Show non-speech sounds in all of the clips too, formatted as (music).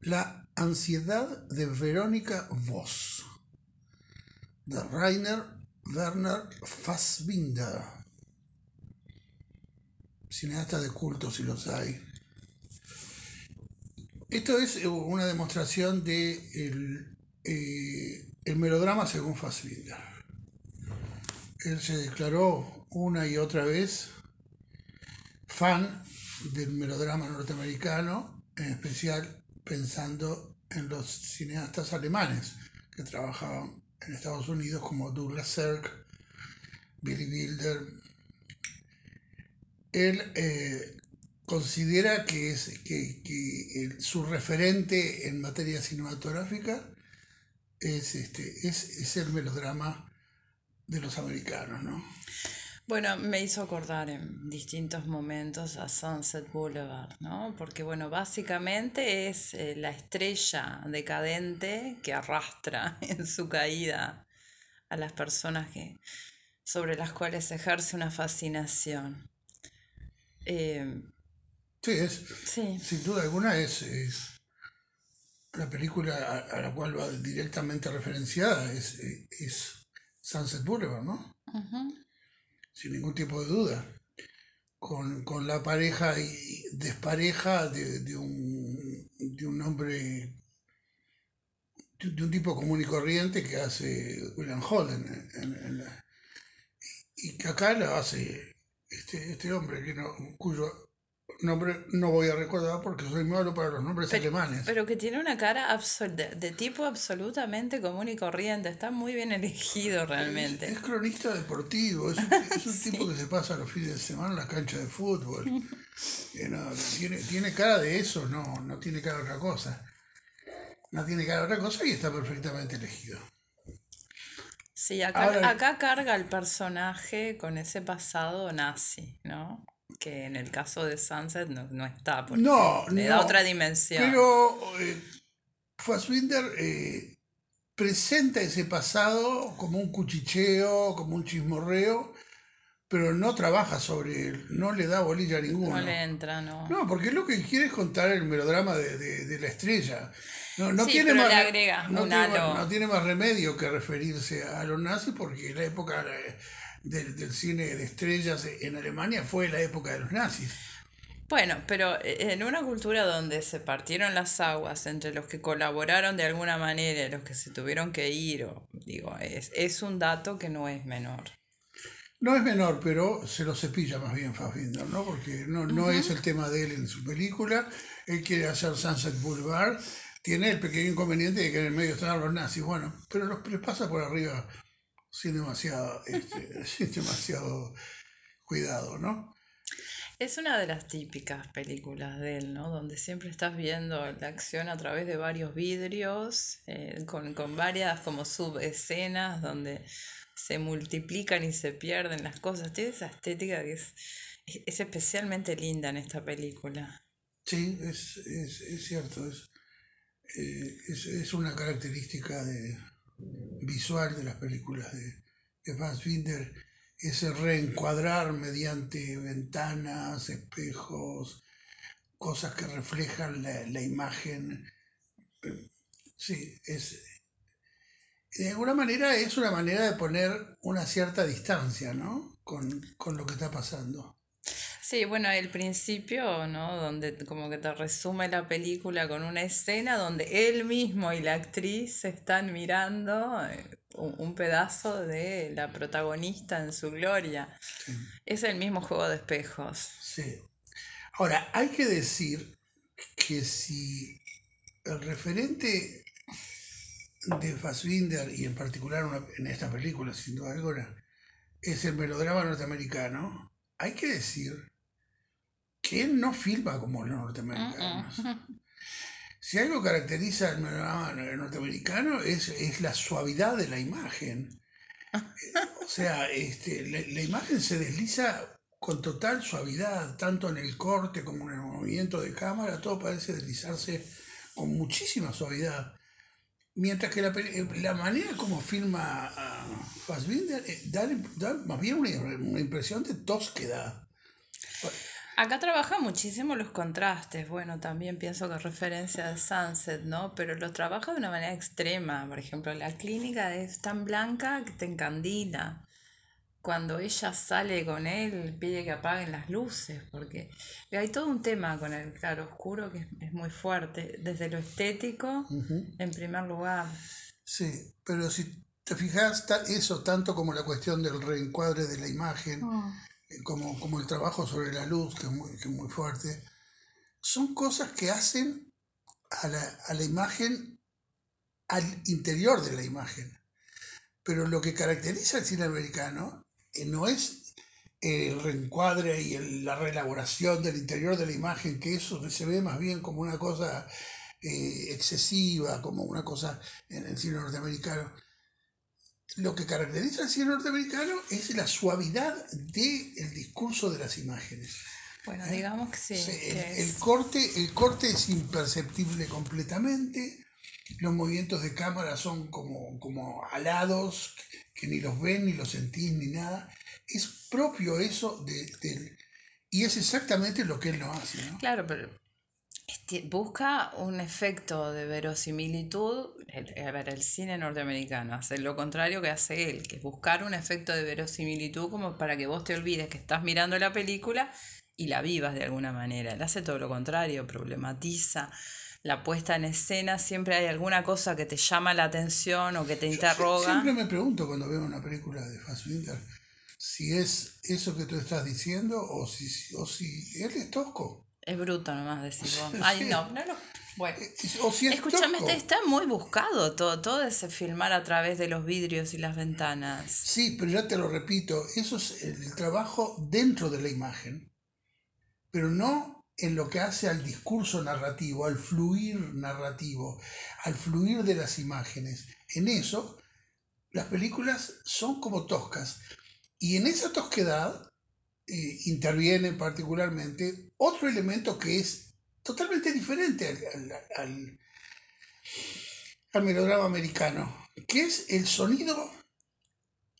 La ansiedad de Verónica Voss, de Rainer Werner Fassbinder, cineasta de culto si los hay. Esto es una demostración de eh, el melodrama según Fassbinder. Él se declaró una y otra vez fan del melodrama norteamericano, en especial pensando en los cineastas alemanes que trabajaban en Estados Unidos como Douglas Sirk, Billy Wilder. Él eh, considera que, es, que, su referente en materia cinematográfica es, este, es, es el melodrama de los americanos, ¿no? Bueno, me hizo acordar en distintos momentos a Sunset Boulevard, ¿no? Porque, bueno, básicamente es eh, la estrella decadente que arrastra (laughs) en su caída a las personas que, sobre las cuales ejerce una fascinación. Eh, sí, es, sin duda alguna es, es la película a, la cual va directamente referenciada, es, es Sunset Boulevard, ¿no? Sin ningún tipo de duda, con, la pareja y despareja de, un, de un hombre, de, un tipo común y corriente que hace William Holden, y que acá lo hace este, este hombre que no, cuyo nombre no voy a recordar porque soy malo para los nombres alemanes. Pero que tiene una cara de, tipo absolutamente común y corriente. Está muy bien elegido realmente. Es, cronista deportivo. Es un, (laughs) tipo que se pasa los fines de semana en la cancha de fútbol. tiene, tiene cara de eso, no, no tiene cara de otra cosa. No tiene cara de otra cosa y está perfectamente elegido. Sí, acá, acá carga el personaje con ese pasado nazi, ¿no? Que en el caso de Sunset no, está, porque no, le da otra dimensión. Pero eh, Fassbinder eh, presenta ese pasado como un cuchicheo, como un chismorreo, pero no trabaja sobre él, no le da bolilla a ninguno. No le entra, no. No, porque lo que quiere es contar el melodrama de, la estrella. No, no tiene más, no, no tiene más remedio que referirse a los nazis porque la época del, cine de estrellas en Alemania fue la época de los nazis. Bueno, pero eh, en una cultura donde se partieron las aguas entre los que colaboraron de alguna manera y los que se tuvieron que ir, o, digo, es, es un dato que no es menor. No es menor, pero se lo cepilla más bien Fassbinder, ¿no? Porque no, no es el tema de él en su película. Él quiere hacer Sunset Boulevard. Tiene el pequeño inconveniente de que en el medio están los nazis. Bueno, pero los, pasa por arriba sin demasiado, este, (laughs) demasiado cuidado, ¿no? Es una de las típicas películas de él, ¿no? Donde siempre estás viendo la acción a través de varios vidrios, eh, con, varias como subescenas donde se multiplican y se pierden las cosas. Tiene esa estética que es, es especialmente linda en esta película. Sí, es, cierto, es, eh, es una característica de, visual de las películas de, de Fassbinder, ese reencuadrar mediante ventanas, espejos, cosas que reflejan la, imagen. Sí, es. De alguna manera es una manera de poner una cierta distancia, ¿no? Con, con lo que está pasando. Sí, bueno, el principio, ¿no? Donde como que te resume la película con una escena donde él mismo y la actriz están mirando eh, un, pedazo de la protagonista en su gloria. Es el mismo juego de espejos. Sí. Ahora, hay que decir que si el referente de Fassbinder, y en particular en esta película, sin duda alguna, es el melodrama norteamericano, hay que decir que él no filma como los norteamericanos. Si algo caracteriza al norteamericano es, es la suavidad de la imagen. (laughs) o sea, este, la, imagen se desliza con total suavidad, tanto en el corte como en el movimiento de cámara, todo parece deslizarse con muchísima suavidad. Mientras que la, manera como filma Fassbinder eh, da, más bien una, una impresión de tosquedad. Acá trabaja muchísimo los contrastes. Bueno, también pienso que referencia de Sunset, ¿no? Pero lo trabaja de una manera extrema. Por ejemplo, la clínica es tan blanca que te encandila. Cuando ella sale con él, pide que apaguen las luces, porque hay todo un tema con el claro oscuro que es, muy fuerte, desde lo estético, en primer lugar. Sí, pero si te fijas, eso tanto como la cuestión del reencuadre de la imagen, ah. Eh, como, como el trabajo sobre la luz, que es muy, que es muy fuerte, son cosas que hacen a la, a la imagen, al interior de la imagen. Pero lo que caracteriza al cine americano eh, no es el reencuadre y la reelaboración del interior de la imagen, que eso se ve más bien como una cosa eh, excesiva, como una cosa en el cine norteamericano. Lo que caracteriza al cine norteamericano es la suavidad del discurso de las imágenes. Bueno, ¿Eh? digamos que sí. el, corte, el corte es imperceptible completamente, los movimientos de cámara son como, como alados, que ni los ven, ni los sentís, ni nada. Es propio eso de, y es exactamente lo que él no hace. ¿no? Claro, pero busca un efecto de verosimilitud. El, a ver, el cine norteamericano hace lo contrario que hace él, que es buscar un efecto de verosimilitud como para que vos te olvides que estás mirando la película y la vivas de alguna manera. Él hace todo lo contrario, problematiza la puesta en escena, siempre hay alguna cosa que te llama la atención o que te interroga. Siempre me pregunto cuando veo una película de Fassbinder si es eso que tú estás diciendo o si, o si él es tosco. Es bruto nomás decir (laughs) Ay, no, no, no. Bueno, eh, escúchame, este está muy buscado todo, todo ese filmar a través de los vidrios y las ventanas. Sí, pero ya te lo repito, eso es el trabajo dentro de la imagen, pero no en lo que hace al discurso narrativo, al fluir narrativo, al fluir de las imágenes. En eso, las películas son como toscas. Y en esa tosquedad eh, interviene particularmente otro elemento que es totalmente diferente al, al melodrama americano, que es el sonido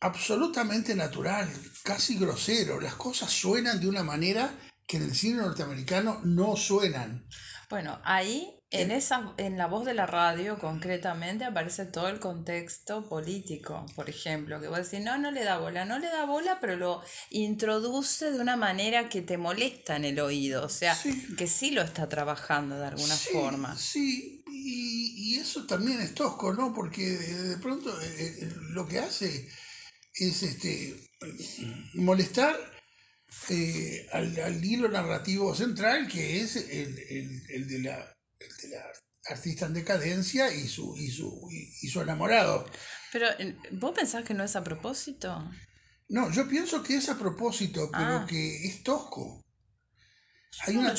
absolutamente natural, casi grosero. Las cosas suenan de una manera que en el cine norteamericano no suenan. Bueno, ahí en, esa, en la voz de la radio concretamente aparece todo el contexto político, por ejemplo, que vos decís, no, no le da bola, no le da bola, pero lo introduce de una manera que te molesta en el oído, o sea, que sí lo está trabajando de alguna forma. Sí, y, y, eso también es tosco, ¿no? Porque de pronto eh, eh, lo que hace es este molestar eh, al, hilo narrativo central, que es el, de, la, artista en decadencia y su, y su, y, su enamorado. Pero, ¿vos pensás que no es a propósito? No, yo pienso que es a propósito, pero ah. que es tosco. Hay una,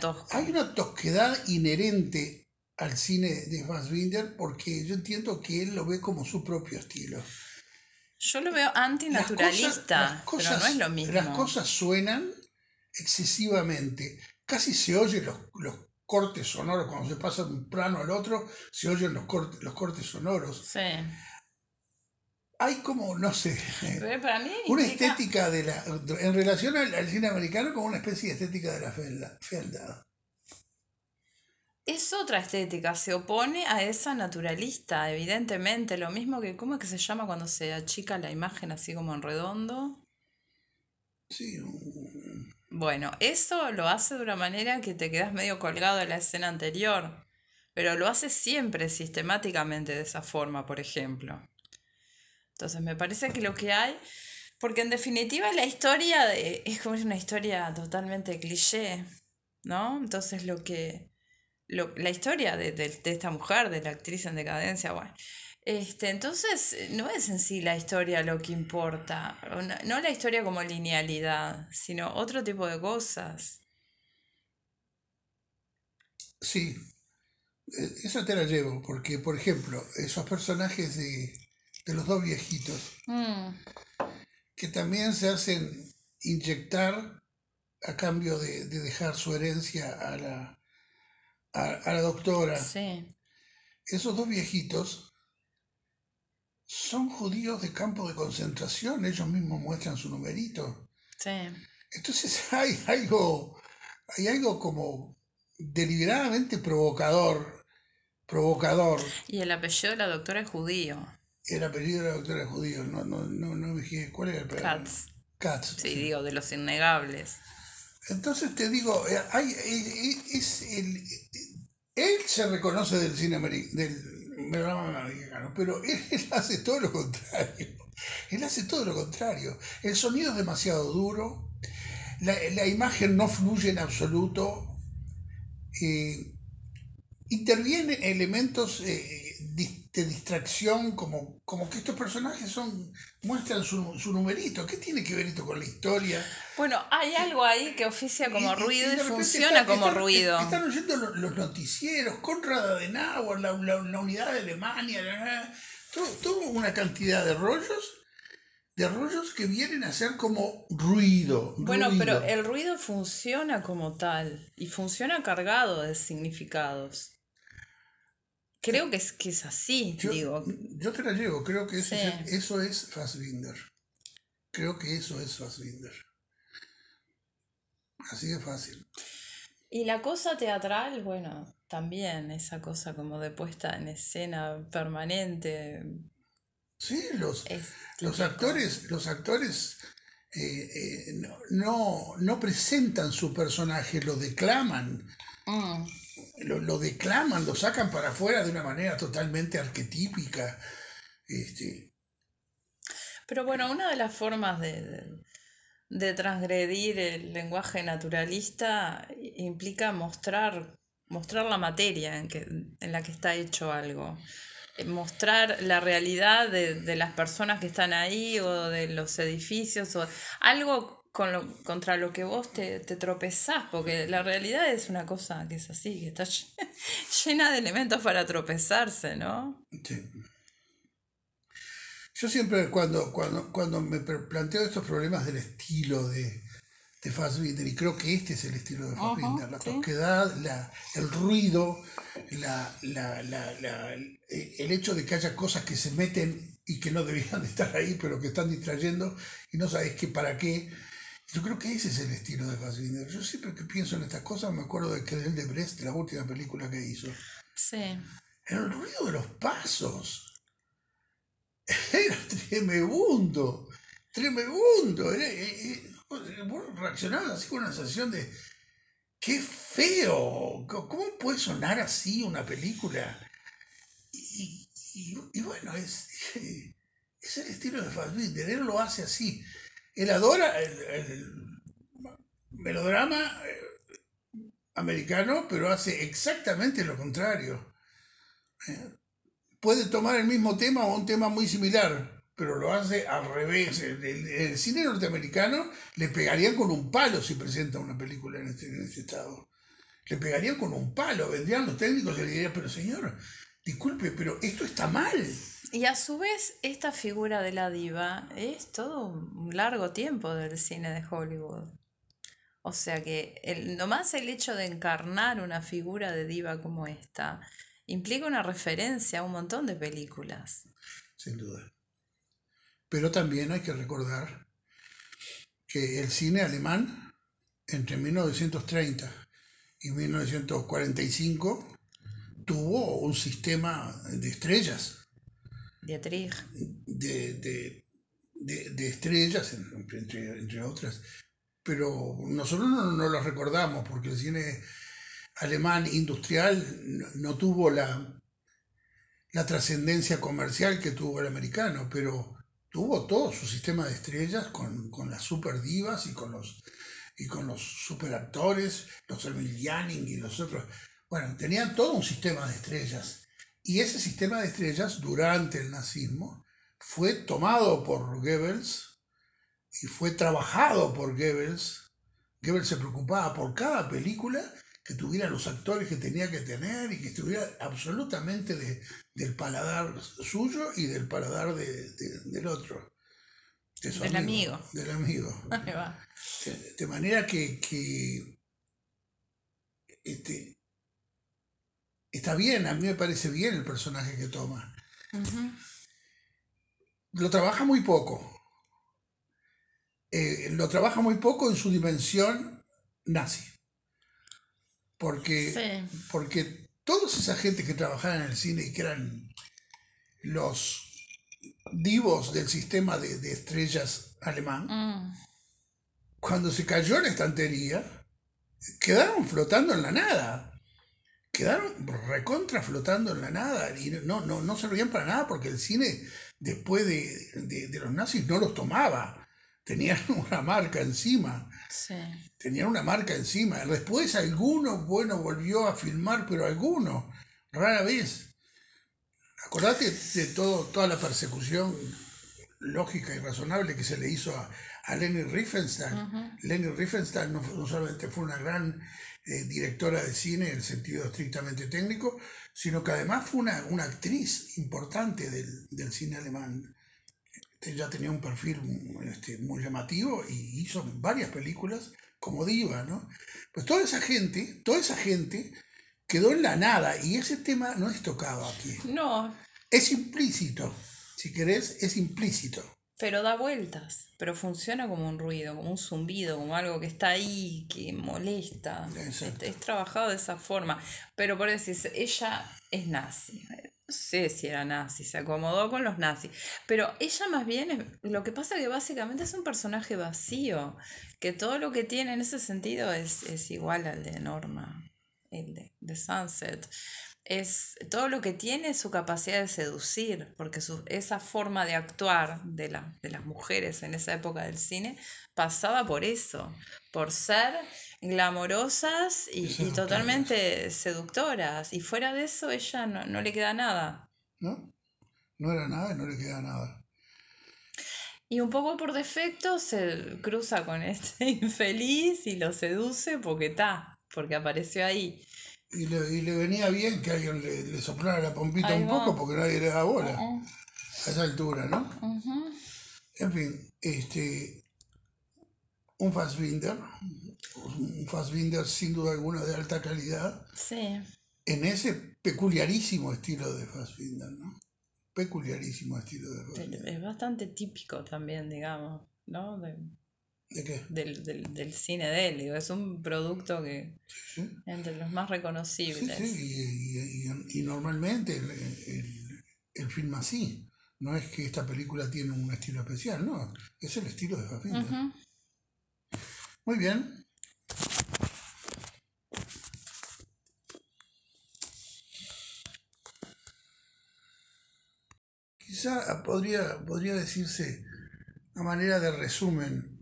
tosco. hay una tosquedad inherente al cine de Fassbinder porque yo entiendo que él lo ve como su propio estilo. Yo lo veo antinaturalista, pero no es lo mismo. Las cosas suenan excesivamente. Casi se oyen los, los cortes sonoros, cuando se pasa de un plano al otro, se oyen los, cortes, los cortes sonoros. Sí. Hay como, no sé, una estética de la, en relación al, cine americano, como una especie de estética de la fealdad es otra estética, se opone a esa naturalista, evidentemente. Lo mismo que, ¿cómo es que se llama cuando se achica la imagen así como en redondo? Sí. Bueno, eso lo hace de una manera que te quedas medio colgado de la escena anterior, pero lo hace siempre sistemáticamente de esa forma, por ejemplo. Entonces me parece que lo que hay, porque en definitiva la historia es como una historia totalmente cliché, ¿no? Entonces lo que la historia de, esta mujer, de la actriz en decadencia, bueno. Este, entonces, no es en sí la historia lo que importa, no, la historia como linealidad, sino otro tipo de cosas. Sí, e, esa te la llevo, porque, por ejemplo, esos personajes de, los dos viejitos, mm. que también se hacen inyectar a cambio de dejar su herencia a la, a, la doctora. Sí. Esos dos viejitos son judíos de campo de concentración, ellos mismos muestran su numerito. Sí. Entonces (laughs) hay algo, hay algo como deliberadamente provocador, provocador. Y el apellido de la doctora es judío. El apellido de la doctora es judío, no, no, no, no me dije, ¿cuál era el apellido? Katz. Katz. Sí, digo, de los innegables. Entonces te digo, eh, hay, eh, eh, es el, él se reconoce del cine ameri- del melodrama americano, pero él, él hace todo lo contrario. Él hace todo lo contrario. El sonido es demasiado duro, la, la imagen no fluye en absoluto, eh, intervienen elementos eh, dis- de distracción, como, como que estos personajes son muestran su, su numerito. ¿Qué tiene que ver esto con la historia? Bueno, hay algo ahí que oficia como Y- ruido y funciona están- como están- ruido. Están oyendo lo- los noticieros, Conrad Adenauer, la, la- la unidad de Alemania, la- la- todo, todo una cantidad de rollos, de rollos que vienen a ser como ruido. Bueno, ruido. pero el ruido funciona como tal y funciona cargado de significados. Creo que es, que es así, yo, digo. yo te la llevo, creo que eso, Sí. es, eso es Fassbinder. Creo que eso es Fassbinder. Así de fácil. Y la cosa teatral, bueno, también esa cosa como de puesta en escena permanente. Sí, los, Los actores, los actores eh, eh, no, no, no presentan su personaje, lo declaman, Mm. Lo, lo declaman, lo sacan para afuera de una manera totalmente arquetípica. Este, Pero bueno, una de las formas de, de- transgredir el lenguaje naturalista implica mostrar, mostrar la materia en, que, en la que está hecho algo. Eh, Mostrar la realidad de, de las personas que están ahí o de los edificios o algo con lo- contra lo que vos te, te tropezás, porque la realidad es una cosa que es así, que está lle- (laughs) llena de elementos para tropezarse, ¿no? sí. Yo siempre cuando, cuando, cuando me planteo estos problemas del estilo de, de Fassbinder, y creo que este es el estilo de Fassbinder, la sí. tosquedad, la, el ruido, la, la- la- la- eh, el hecho de que haya cosas que se meten y que no debían de (laughs) estar ahí, pero que están distrayendo y no sabes qué para qué. Yo creo que ese es el estilo de Fassbinder. Yo siempre que pienso en estas cosas me acuerdo de Querel de Brest, la última película que hizo. Sí. El ruido de los pasos. (laughs) Era tremebundo. Tremebundo. Era, eh, eh, vos reaccionabas así con una sensación de. ¡Qué feo! ¿Cómo puede sonar así una película? Y, y- y bueno, es, (laughs) es el estilo de Fassbinder. Él lo hace así. Él adora el, el melodrama eh, americano, pero hace exactamente lo contrario puede tomar el mismo tema o un tema muy similar, pero lo hace al revés. El, cine norteamericano le pegarían con un palo si presenta una película en este, en este estado. Le pegarían con un palo, vendrían los técnicos y le dirían, pero señor, disculpe, pero esto está mal. Y a su vez, esta figura de la diva es todo un largo tiempo del cine de Hollywood. O sea que el, nomás el hecho de encarnar una figura de diva como esta implica una referencia a un montón de películas. Sin duda. Pero también hay que recordar que el cine alemán, entre 1930 y 1945, tuvo un sistema de estrellas. Dietrich. de, de- de- de estrellas, en- entre, entre otras, pero nosotros no, no las recordamos porque el cine alemán industrial no, no tuvo la, la trascendencia comercial que tuvo el americano, pero tuvo todo su sistema de estrellas con, con las super divas y con los y con los superactores, los Emilianing y los otros. Bueno, tenían todo un sistema de estrellas. Y ese sistema de estrellas durante el nazismo fue tomado por Goebbels y fue trabajado por Goebbels. Goebbels se preocupaba por cada película que tuviera los actores que tenía que tener y que estuviera absolutamente de- del paladar suyo y del paladar de- de- del otro. de Del amigo. Del amigo. (laughs) Va. De manera que, que, este, está bien, a mí me parece bien el personaje que toma. Lo trabaja muy poco, eh, lo trabaja muy poco en su dimensión nazi. Porque, Sí. porque toda esa gente que trabajaba en el cine y que eran los divos del sistema de, de estrellas alemán, Mm, cuando se cayó la estantería, quedaron flotando en la nada. Quedaron recontra flotando en la nada y no, no, no servían para nada porque el cine, después de, de- de los nazis, no los tomaba. Tenían (laughs) una marca encima. sí. Tenían una marca encima. Después alguno, bueno, volvió a filmar, pero alguno, rara vez. Acordate de todo, toda la persecución lógica y razonable que se le hizo a, a Leni Riefenstahl. Leni Riefenstahl no, no solamente fue una gran eh, directora de cine en el sentido estrictamente técnico, sino que además fue una, una actriz importante del, del cine alemán. Este, ya tenía un perfil muy, este, muy llamativo y hizo varias películas como diva, ¿no? Pues toda esa gente, toda esa gente quedó en la nada y ese tema no es tocado aquí. No, Es implícito, si querés, es implícito. Pero da vueltas. Pero funciona como un ruido, como un zumbido, como algo que está ahí, que molesta. Es, es trabajado de esa forma. Pero por decir, ella es nazi. No sé si era nazi, se acomodó con los nazis. Pero ella más bien, es- lo que pasa que básicamente es un personaje vacío. Que todo lo que tiene en ese sentido es, es igual al de Norma, el de, de Sunset. Es, todo lo que tiene es su capacidad de seducir, porque su, esa forma de actuar de, la- de las mujeres en esa época del cine pasaba por eso, por ser glamorosas y, y totalmente seductoras. Y fuera de eso, ella no, no le queda nada. ¿no? No era nada y no le queda nada. Y un poco por defecto se cruza con este (laughs) infeliz y lo seduce porque está, porque apareció ahí. Y le, y le venía bien que alguien le, le soplara la pompita Ahí un va. poco porque nadie le da bola a esa altura, ¿no? En fin, este, un Fassbinder, un Fassbinder sin duda alguna de alta calidad, Sí. en ese peculiarísimo estilo de Fassbinder, ¿no? Peculiarísimo estilo de Pero Fassbinder. Es bastante típico también, digamos, ¿no? De- ¿De qué? del, del, del cine de él. digo, es un producto que Sí, entre los más reconocibles. sí, y, y- y- y normalmente el, el- el film así. No es que esta película tiene un estilo especial, no, es el estilo de Fassbinder. Ujú. Muy bien. Quizá podría, podría decirse a manera de resumen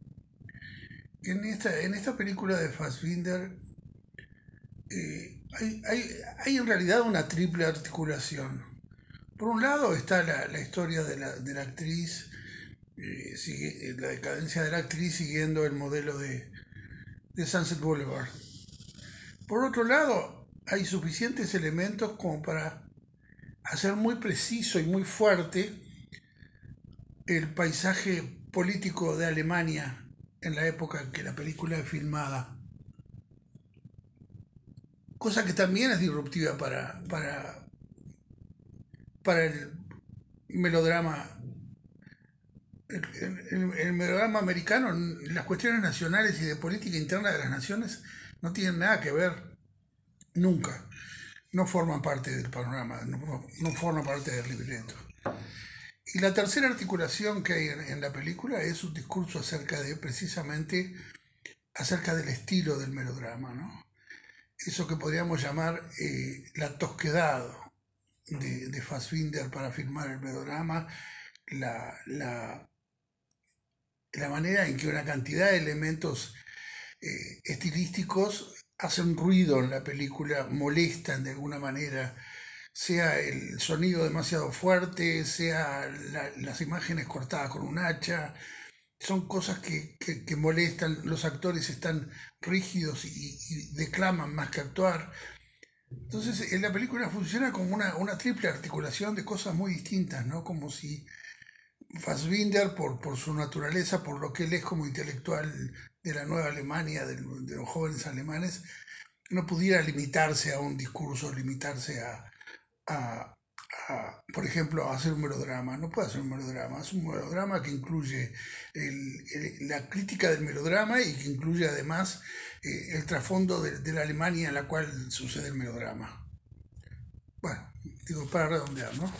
en esta, en esta película de Fassbinder eh, hay, hay- hay en realidad una triple articulación. Por un lado está la, la historia de la, de la actriz, eh, eh, la decadencia de la actriz siguiendo el modelo de, de Sunset Boulevard. Por otro lado, hay suficientes elementos como para hacer muy preciso y muy fuerte el paisaje político de Alemania en la época en que la película es filmada. Cosa que también es disruptiva para, para, para el melodrama. El, el- el melodrama americano, las cuestiones nacionales y de política interna de las naciones no tienen nada que ver nunca. No forman parte del panorama, no, no forman parte del libreto. Y la tercera articulación que hay en, la película es un discurso acerca de, precisamente, acerca del estilo del melodrama, ¿no? Eso que podríamos llamar eh, la tosquedad de, de Fassbinder para filmar el melodrama, la, la, la manera en que una cantidad de elementos eh, estilísticos hacen ruido en la película, molestan de alguna manera, sea el sonido demasiado fuerte, sea la- las imágenes cortadas con un hacha, son cosas que, que- molestan, los actores están rígidos y, declaman más que actuar. Entonces, en la película funciona como una, una triple articulación de cosas muy distintas, ¿no? Como si Fassbinder, por, por su naturaleza, por lo que él es como intelectual de la nueva Alemania, de, los jóvenes alemanes, no pudiera limitarse a un discurso, limitarse a, a- a, por ejemplo, hacer un melodrama. No puede hacer un melodrama. Es un melodrama que incluye el- la crítica del melodrama y que incluye además eh, el trasfondo de, de la Alemania en la cual sucede el melodrama. Bueno, digo, para redondear, ¿no?